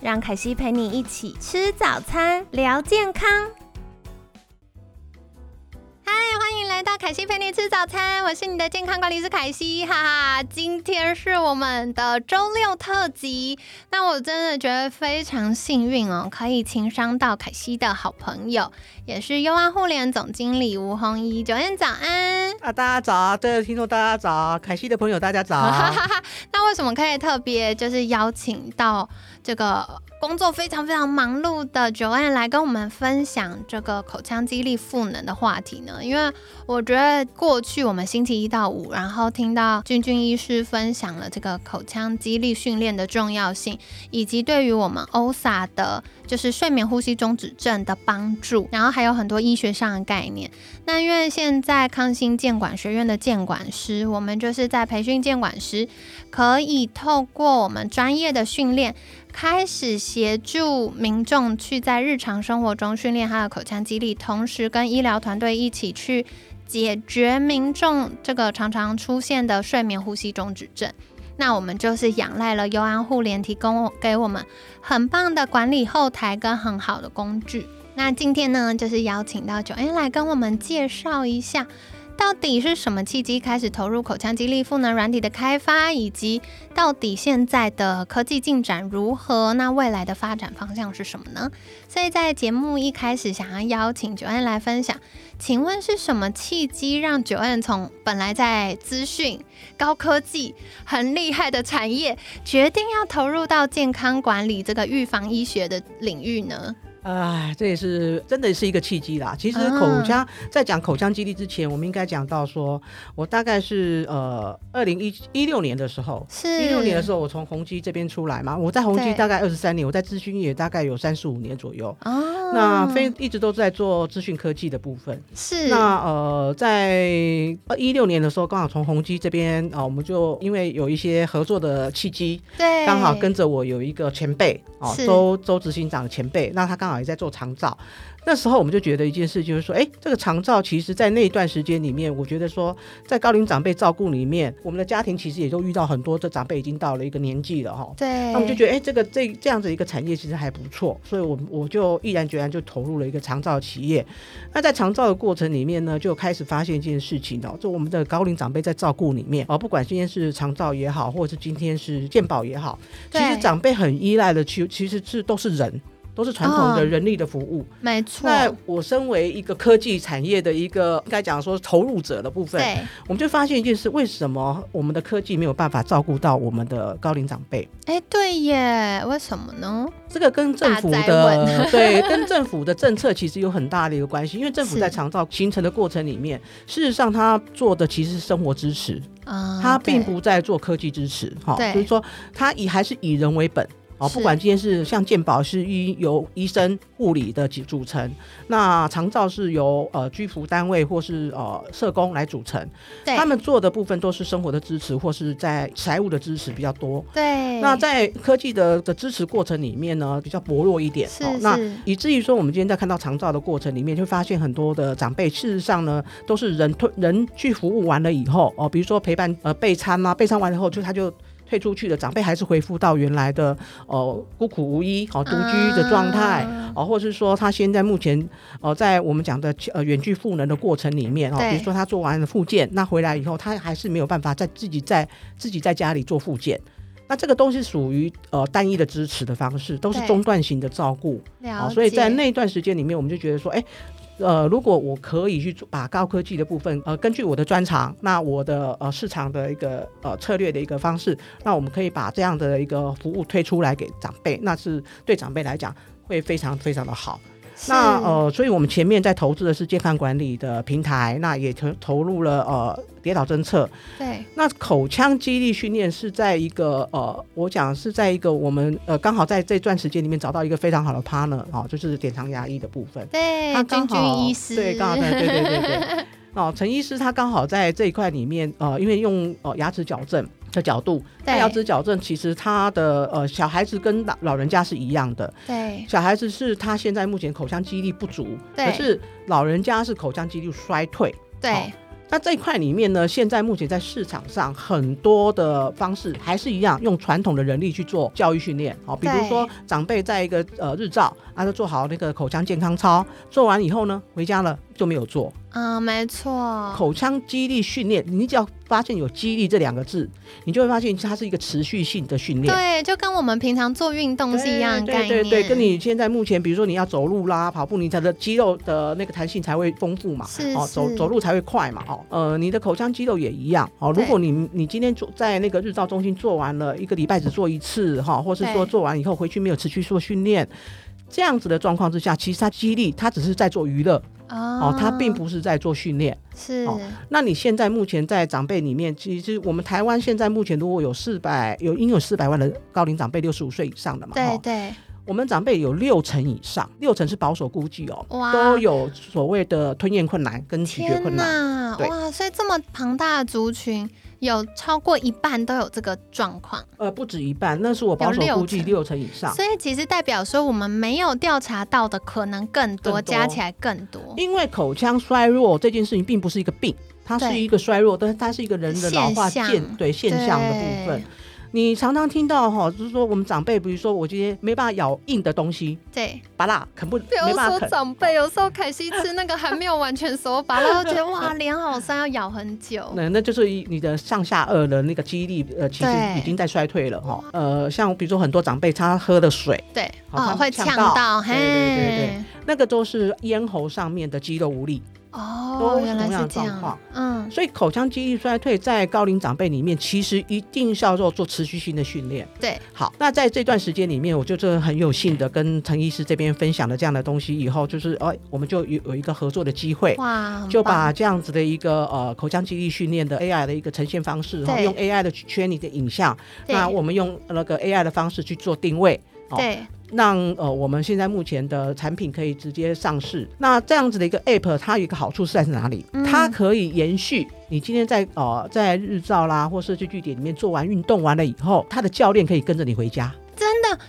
让凯西陪你一起吃早餐，聊健康。嗨，欢迎来到凯西陪你吃早餐，我是你的健康管理师凯西，哈哈。今天是我们的周六特辑，那我真的觉得非常幸运哦，可以情商到凯西的好朋友，也是优安互联总经理吴红一，九燕早安啊！大家早啊，对，听众大家早，凯西的朋友大家早。那为什么可以特别就是邀请到？这个工作非常非常忙碌的 Joanne 来跟我们分享这个口腔肌力赋能的话题呢？因为我觉得过去我们星期一到五，然后听到君君医师分享了这个口腔肌力训练的重要性，以及对于我们 OSA 的，就是睡眠呼吸中止症的帮助，然后还有很多医学上的概念。那因为现在康心健管学院的健管师，我们就是在培训健管师，可以透过我们专业的训练。开始协助民众去在日常生活中训练他的口腔肌力，同时跟医疗团队一起去解决民众这个常常出现的睡眠呼吸中止症。那我们就是仰赖了优安互联提供给我们很棒的管理后台跟很好的工具。那今天呢，就是邀请到九 A 来跟我们介绍一下。到底是什么契机开始投入口腔肌力赋能软体的开发，以及到底现在的科技进展如何？那未来的发展方向是什么呢？所以在节目一开始，想要邀请九安来分享，请问是什么契机让九安从本来在资讯高科技很厉害的产业，决定要投入到健康管理这个预防医学的领域呢？哎，这也是真的是一个契机啦。其实口腔在讲口腔基地之前，我们应该讲到说，我大概是呃二零一一六年的时候，是一六年的时候，我从宏基这边出来嘛。我在宏基大概二十三年，我在资讯业大概有三十五年左右。哦，那非一直都在做资讯科技的部分。是那呃，在一六年的时候，刚好从宏基这边啊，我们就因为有一些合作的契机，对，刚好跟着我有一个前辈哦，周周执行长的前辈，那他刚。也在做长照，那时候我们就觉得一件事，就是说，哎，这个长照其实，在那一段时间里面，我觉得说，在高龄长辈照顾里面，我们的家庭其实也都遇到很多的长辈已经到了一个年纪了哈。对。那我们就觉得，哎，这个这这样子一个产业其实还不错，所以我我就毅然决然就投入了一个长照企业。那在长照的过程里面呢，就开始发现一件事情哦，就我们的高龄长辈在照顾里面哦，不管今天是长照也好，或者是今天是健保也好，其实长辈很依赖的，其其实是都是人。都是传统的人力的服务，没错。那我身为一个科技产业的一个，应该讲说投入者的部分，对，我们就发现一件事：为什么我们的科技没有办法照顾到我们的高龄长辈？哎，对耶，为什么呢？这个跟政府的 对，跟政府的政策其实有很大的一个关系。因为政府在长照形成的过程里面，事实上他做的其实是生活支持啊，他并不在做科技支持，哈，就是说他以还是以人为本。哦，不管今天是像健保是医由医生、护理的组组成，那长照是由呃居服单位或是呃社工来组成，他们做的部分都是生活的支持或是在财务的支持比较多。对，那在科技的的支持过程里面呢，比较薄弱一点。是，那以至于说我们今天在看到长照的过程里面，就发现很多的长辈事实上呢，都是人推人去服务完了以后，哦，比如说陪伴呃备餐啊，备餐完了以后就他就。退出去的长辈还是恢复到原来的呃孤苦无依、哦独居的状态，哦，或者是说他现在目前呃在我们讲的呃远距赋能的过程里面哦，比如说他做完了复健，那回来以后他还是没有办法在自己在自己在家里做复健，那这个都是属于呃单一的支持的方式，都是中断型的照顾，啊，所以在那段时间里面，我们就觉得说，哎。呃，如果我可以去把高科技的部分，呃，根据我的专长，那我的呃市场的一个呃策略的一个方式，那我们可以把这样的一个服务推出来给长辈，那是对长辈来讲会非常非常的好。那呃，所以我们前面在投资的是健康管理的平台，那也投投入了呃跌倒侦测。对，那口腔肌力训练是在一个呃，我讲是在一个我们呃刚好在这段时间里面找到一个非常好的 partner 哦，就是典藏牙医的部分。对，他君君医师，对，刚好在对对对对。哦，陈医师他刚好在这一块里面，呃，因为用呃牙齿矫正的角度，牙齿矫正其实他的呃小孩子跟老老人家是一样的，对，小孩子是他现在目前口腔肌力不足，可是老人家是口腔肌力衰退，对。那这一块里面呢，现在目前在市场上很多的方式还是一样，用传统的人力去做教育训练，好，比如说长辈在一个呃日照，啊，就做好那个口腔健康操，做完以后呢，回家了就没有做。啊，没错，口腔肌力训练，你只要发现有“肌力”这两个字，你就会发现它是一个持续性的训练。对，就跟我们平常做运动是一样概念。对对对，跟你现在目前，比如说你要走路啦、跑步，你才的肌肉的那个弹性才会丰富嘛。是哦，走走路才会快嘛。哦，呃，你的口腔肌肉也一样。哦，如果你你今天做在那个日照中心做完了一个礼拜只做一次哈，或是说做完以后回去没有持续做训练，这样子的状况之下，其实它肌力它只是在做娱乐。哦，他并不是在做训练，是。那你现在目前在长辈里面，其实我们台湾现在目前如果有四百有应有四百万的高龄长辈，六十五岁以上的嘛，对对。我们长辈有六成以上，六成是保守估计哦，都有所谓的吞咽困难跟咀嚼困难。哇，所以这么庞大的族群。有超过一半都有这个状况，呃，不止一半，那是我保守估计六成以上。所以其实代表说，我们没有调查到的可能更多，加起来更多。因为口腔衰弱这件事情并不是一个病，它是一个衰弱，但是它是一个人的老化现对现象的部分。你常常听到哈，就是说我们长辈，比如说我今天没办法咬硬的东西，对，拔辣啃不，没办法啃。长辈有时候凯西吃那个还没有完全熟，拔辣觉得 哇脸好酸，要咬很久。那那就是你的上下颚的那个肌力，呃，其实已经在衰退了哈。呃，像比如说很多长辈他喝的水，对，哦会呛到，对对对对，那个都是咽喉上面的肌肉无力。哦，原来是这样。嗯，所以口腔肌力衰退在高龄长辈里面，其实一定是要做做持续性的训练。对，好，那在这段时间里面，我就真的很有幸的跟陈医师这边分享了这样的东西，以后就是哎，我们就有有一个合作的机会，哇，就把这样子的一个呃口腔肌力训练的 AI 的一个呈现方式，用 AI 的圈你的影像，那我们用那个 AI 的方式去做定位，对。让呃我们现在目前的产品可以直接上市。那这样子的一个 App，它有一个好处是在哪里？它可以延续你今天在呃在日照啦或社区据点里面做完运动完了以后，它的教练可以跟着你回家。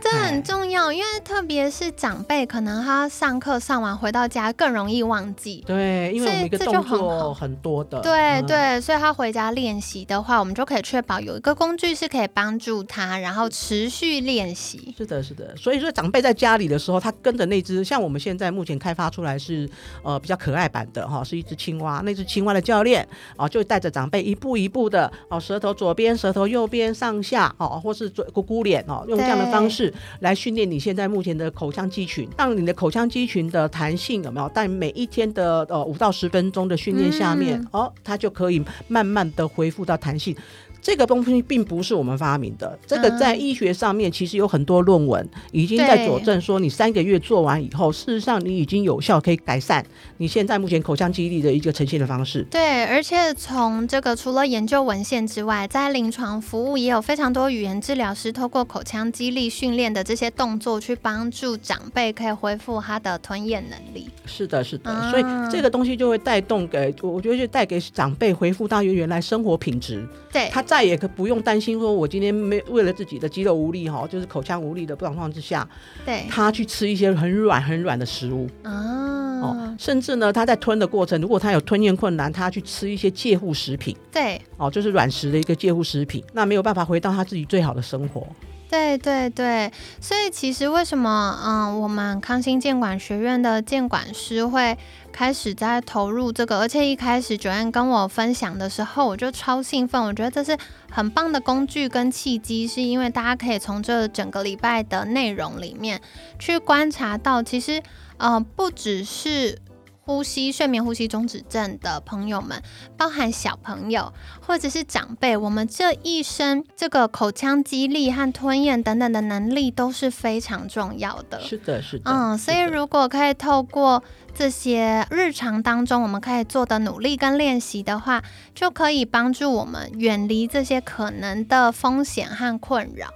这很重要，因为特别是长辈，可能他上课上完回到家更容易忘记。对，因为我们一个动作很多的。对对，所以他回家练习的话，我们就可以确保有一个工具是可以帮助他，然后持续练习。是的，是的。所以说，长辈在家里的时候，他跟着那只，像我们现在目前开发出来是呃比较可爱版的哈，是一只青蛙。那只青蛙的教练啊，就带着长辈一步一步的哦，舌头左边，舌头右边，上下哦，或是嘴咕咕脸哦，用。这样的方式来训练你现在目前的口腔肌群，让你的口腔肌群的弹性有没有？在每一天的呃五到十分钟的训练下面，哦，它就可以慢慢的恢复到弹性。这个东西并不是我们发明的，这个在医学上面其实有很多论文已经在佐证说，你三个月做完以后，事实上你已经有效可以改善你现在目前口腔肌力的一个呈现的方式。对，而且从这个除了研究文献之外，在临床服务也有非常多语言治疗师透过口腔肌力训练的这些动作，去帮助长辈可以恢复他的吞咽能力。是的，是的，所以这个东西就会带动给，我觉得就带给长辈恢复到原来生活品质。对他。再也可不用担心，说我今天没为了自己的肌肉无力哈，就是口腔无力的状况之下，对，他去吃一些很软很软的食物哦，甚至呢，他在吞的过程，如果他有吞咽困难，他去吃一些介护食品，对，哦，就是软食的一个介护食品，那没有办法回到他自己最好的生活。对对对，所以其实为什么嗯，我们康心监管学院的监管师会开始在投入这个，而且一开始九安跟我分享的时候，我就超兴奋，我觉得这是很棒的工具跟契机，是因为大家可以从这整个礼拜的内容里面去观察到，其实嗯不只是。呼吸睡眠呼吸中止症的朋友们，包含小朋友或者是长辈，我们这一生这个口腔肌力和吞咽等等的能力都是非常重要的。是的，是的。嗯，所以如果可以透过这些日常当中我们可以做的努力跟练习的话，就可以帮助我们远离这些可能的风险和困扰。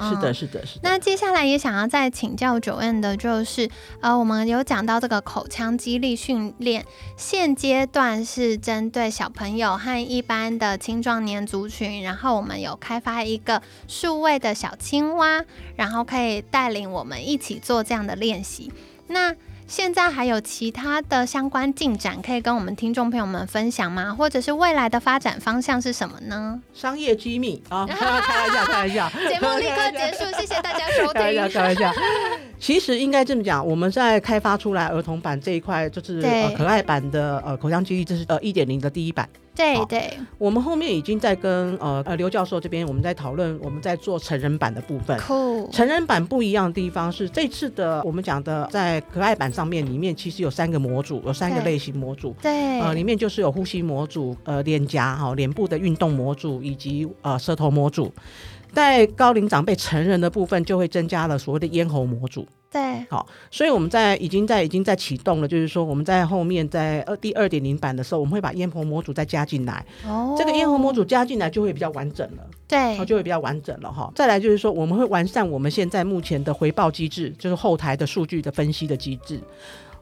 是的，是的，是的。那接下来也想要再请教九 N 的，就是呃，我们有讲到这个口腔肌力训练，现阶段是针对小朋友和一般的青壮年族群，然后我们有开发一个数位的小青蛙，然后可以带领我们一起做这样的练习。那现在还有其他的相关进展可以跟我们听众朋友们分享吗？或者是未来的发展方向是什么呢？商业机密啊，开玩笑，开玩笑。节目立刻结束，谢谢大家收听。开玩笑，开玩笑。其实应该这么讲，我们在开发出来儿童版这一块，就是呃可爱版的呃口腔记忆，这是呃一点零的第一版。对对，我们后面已经在跟呃呃刘教授这边，我们在讨论，我们在做成人版的部分。酷，成人版不一样的地方是，这次的我们讲的在可爱版上面，里面其实有三个模组，有三个类型模组。对，呃，里面就是有呼吸模组、呃脸颊哈脸部的运动模组以及呃舌头模组。在高龄长辈成人的部分，就会增加了所谓的咽喉模组。对，好，所以我们在已经在已经在启动了，就是说我们在后面在二第二点零版的时候，我们会把咽喉模组再加进来。哦，这个咽喉模组加进来就会比较完整了。对，就会比较完整了哈。再来就是说，我们会完善我们现在目前的回报机制，就是后台的数据的分析的机制。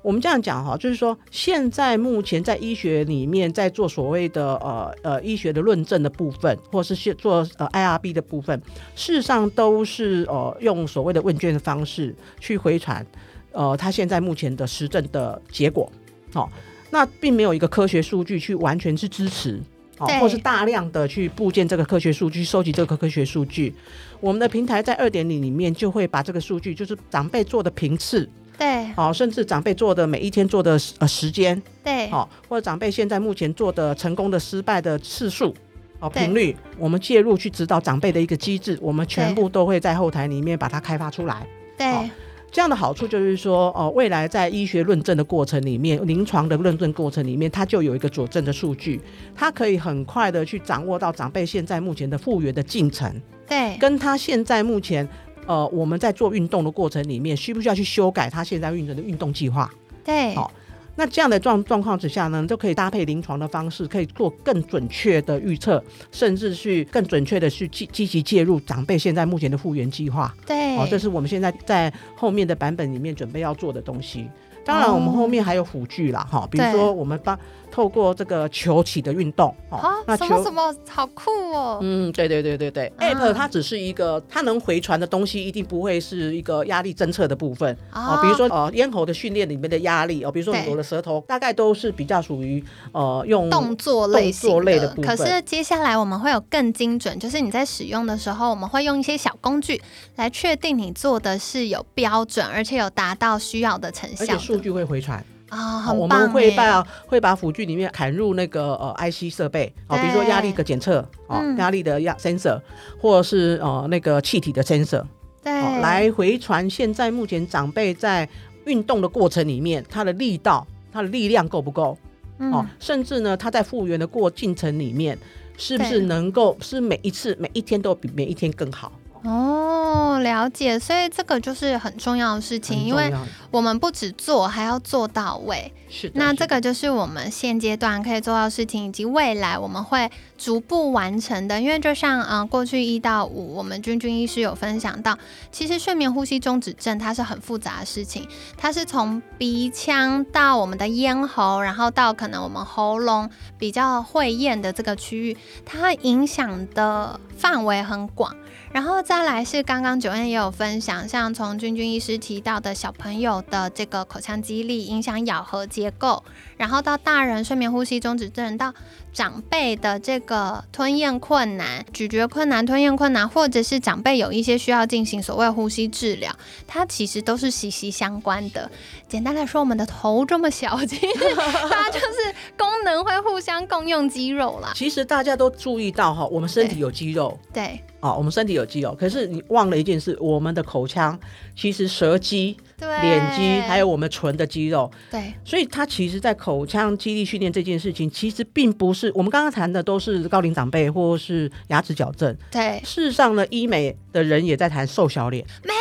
我们这样讲哈，就是说，现在目前在医学里面在做所谓的呃呃医学的论证的部分，或是去做呃 IRB 的部分，事实上都是呃用所谓的问卷的方式去回传，呃，他现在目前的实证的结果，好，那并没有一个科学数据去完全是支持，哦，或是大量的去部件这个科学数据，收集这个科学数据。我们的平台在二点零里面就会把这个数据，就是长辈做的频次。对，好，甚至长辈做的每一天做的呃时间，对，好，或者长辈现在目前做的成功的、失败的次数，哦，频率，我们介入去指导长辈的一个机制，我们全部都会在后台里面把它开发出来。对，这样的好处就是说，哦，未来在医学论证的过程里面，临床的论证过程里面，它就有一个佐证的数据，它可以很快的去掌握到长辈现在目前的复原的进程，对，跟他现在目前。呃，我们在做运动的过程里面，需不需要去修改他现在运动的运动计划？对，好，那这样的状状况之下呢，就可以搭配临床的方式，可以做更准确的预测，甚至去更准确的去积积极介入长辈现在目前的复原计划。对，哦，这是我们现在在后面的版本里面准备要做的东西。当然，我们后面还有辅具啦，哈，比如说我们帮。透过这个球起的运动，哦，那什么什么好酷哦！嗯，对对对对对，App 它只是一个，它能回传的东西一定不会是一个压力侦测的部分啊。比如说呃咽喉的训练里面的压力哦，比如说我的舌头，大概都是比较属于呃用动作类型的部分。可是接下来我们会有更精准，就是你在使用的时候，我们会用一些小工具来确定你做的是有标准，而且有达到需要的成效，而且数据会回传。啊，我们会把会把辅具里面砍入那个呃 IC 设备哦，比如说压力的检测哦，压力的压 sensor，或者是呃那个气体的 sensor，对，来回传现在目前长辈在运动的过程里面，他的力道、他的力量够不够？哦，甚至呢，他在复原的过进程里面，是不是能够是每一次每一天都比每一天更好？哦，了解，所以这个就是很重要的事情，因为我们不止做，还要做到位。是，那这个就是我们现阶段可以做到的事情，以及未来我们会逐步完成的。因为就像嗯，过去一到五，我们君君医师有分享到，其实睡眠呼吸中止症它是很复杂的事情，它是从鼻腔到我们的咽喉，然后到可能我们喉咙比较会咽的这个区域，它影响的范围很广。然后再来是刚刚九恩也有分享，像从君君医师提到的小朋友的这个口腔肌力影响咬合结构，然后到大人睡眠呼吸中止症，到长辈的这个吞咽困难、咀嚼困难、吞咽困难，或者是长辈有一些需要进行所谓呼吸治疗，它其实都是息息相关的。简单来说，我们的头这么小，其 实它就是功能会互相共用肌肉啦。其实大家都注意到哈，我们身体有肌肉，对，哦，我们身体有肌肉，可是你忘了一件事，我们的口腔其实舌肌、对，脸肌还有我们唇的肌肉，对，所以它其实，在口腔肌力训练这件事情，其实并不是我们刚刚谈的都是高龄长辈或是牙齿矫正。对，事实上呢，医美的人也在谈瘦小脸。没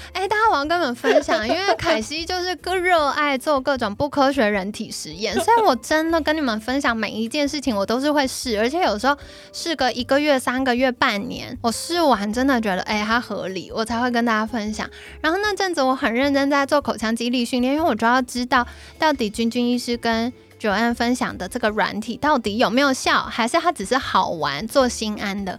错，哎，大家我要跟你们分享，因为凯西就是个热爱做各种不科学人体实验，所以我真的跟你们分享每一件事情，我都是会试，而且有时候试个一个月、三个月、半年，我试完真的觉得哎它合理，我才会跟大家分享。然后那阵子我很认真在做口腔肌力训练，因为我就要知道到底君君医师跟九安分享的这个软体到底有没有效，还是它只是好玩做心安的。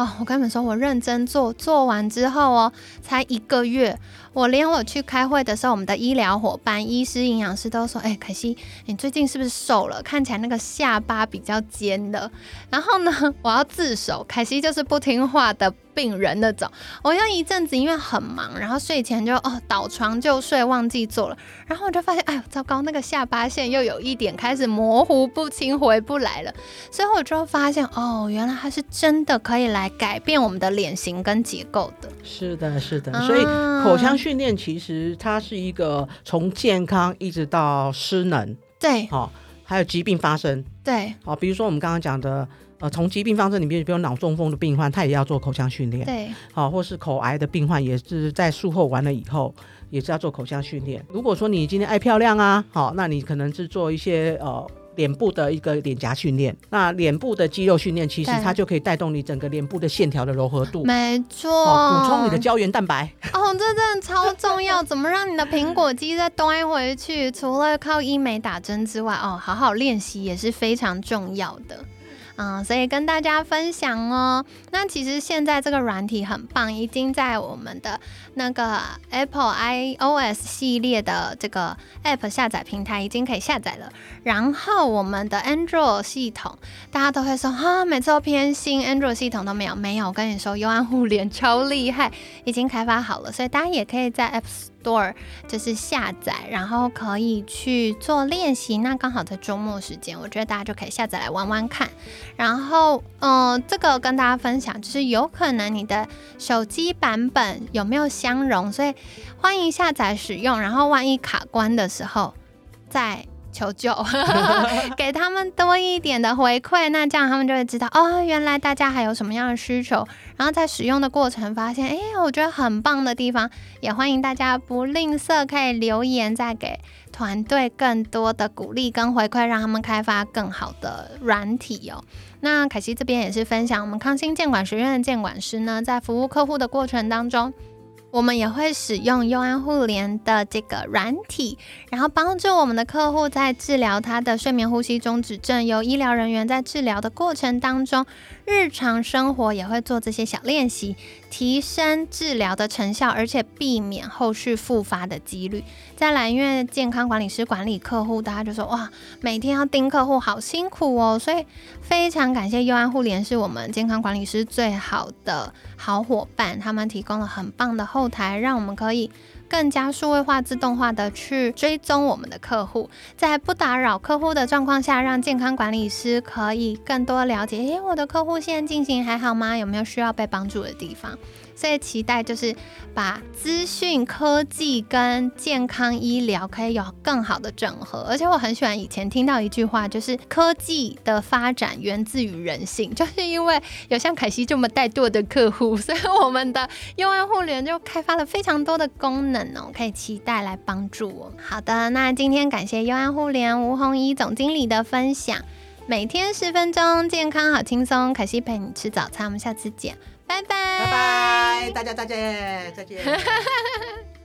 哦，我跟你们说，我认真做，做完之后哦，才一个月，我连我去开会的时候，我们的医疗伙伴、医师、营养师都说：“哎，凯西你最近是不是瘦了？看起来那个下巴比较尖的。”然后呢，我要自首，凯西就是不听话的病人那种。我有一阵子因为很忙，然后睡前就哦倒床就睡，忘记做了。然后我就发现，哎呦，糟糕，那个下巴线又有一点开始模糊不清，回不来了。所以我就发现，哦，原来它是真的可以来改变我们的脸型跟结构的。是的，是的，所以口腔训练其实它是一个从健康一直到失能，对，好、还有疾病发生，对，好、比如说我们刚刚讲的，呃，从疾病方阵里面，比如脑中风的病患，他也要做口腔训练，对，好、或是口癌的病患，也是在术后完了以后，也是要做口腔训练。如果说你今天爱漂亮啊，好、那你可能是做一些呃。脸部的一个脸颊训练，那脸部的肌肉训练，其实它就可以带动你整个脸部的线条的柔和度，没错。哦，补充你的胶原蛋白。哦，这真的超重要。怎么让你的苹果肌再端回去？除了靠医美打针之外，哦，好好练习也是非常重要的。嗯，所以跟大家分享哦。那其实现在这个软体很棒，已经在我们的那个 Apple iOS 系列的这个 App 下载平台已经可以下载了。然后我们的 Android 系统，大家都会说哈，每次都偏心，Android 系统都没有。没有，我跟你说，优安 互联超厉害，已经开发好了，所以大家也可以在 App 多尔就是下载，然后可以去做练习。那刚好在周末时间，我觉得大家就可以下载来玩玩看。然后，嗯、这个跟大家分享，就是有可能你的手机版本有没有相容，所以欢迎下载使用。然后万一卡关的时候，再求救，给他们多一点的回馈，那这样他们就会知道哦，原来大家还有什么样的需求。然后在使用的过程发现，哎，我觉得很棒的地方，也欢迎大家不吝啬可以留言，再给团队更多的鼓励跟回馈，让他们开发更好的软体哦。那凯西这边也是分享，我们康欣监管学院的建管师呢，在服务客户的过程当中。我们也会使用优安互联的这个软体，然后帮助我们的客户在治疗他的睡眠呼吸中止症。由医疗人员在治疗的过程当中，日常生活也会做这些小练习，提升治疗的成效，而且避免后续复发的几率。再来，因为健康管理师管理客户，大家就说哇，每天要盯客户好辛苦哦，所以非常感谢优安互联是我们健康管理师最好的好伙伴，他们提供了很棒的后后台，让我们可以更加数位化、自动化的去追踪我们的客户，在不打扰客户的状况下，让健康管理师可以更多了解，诶，我的客户现在进行还好吗？有没有需要被帮助的地方？所以期待就是把资讯科技跟健康医疗可以有更好的整合，而且我很喜欢以前听到一句话，就是科技的发展源自于人性，就是因为有像凯西这么怠惰的客户，所以我们的优安互联就开发了非常多的功能哦，可以期待来帮助我。好的，那今天感谢优安互联吴红怡总经理的分享，每天十分钟，健康好轻松，凯西陪你吃早餐，我们下次见，拜拜，拜拜，大家再见，再见。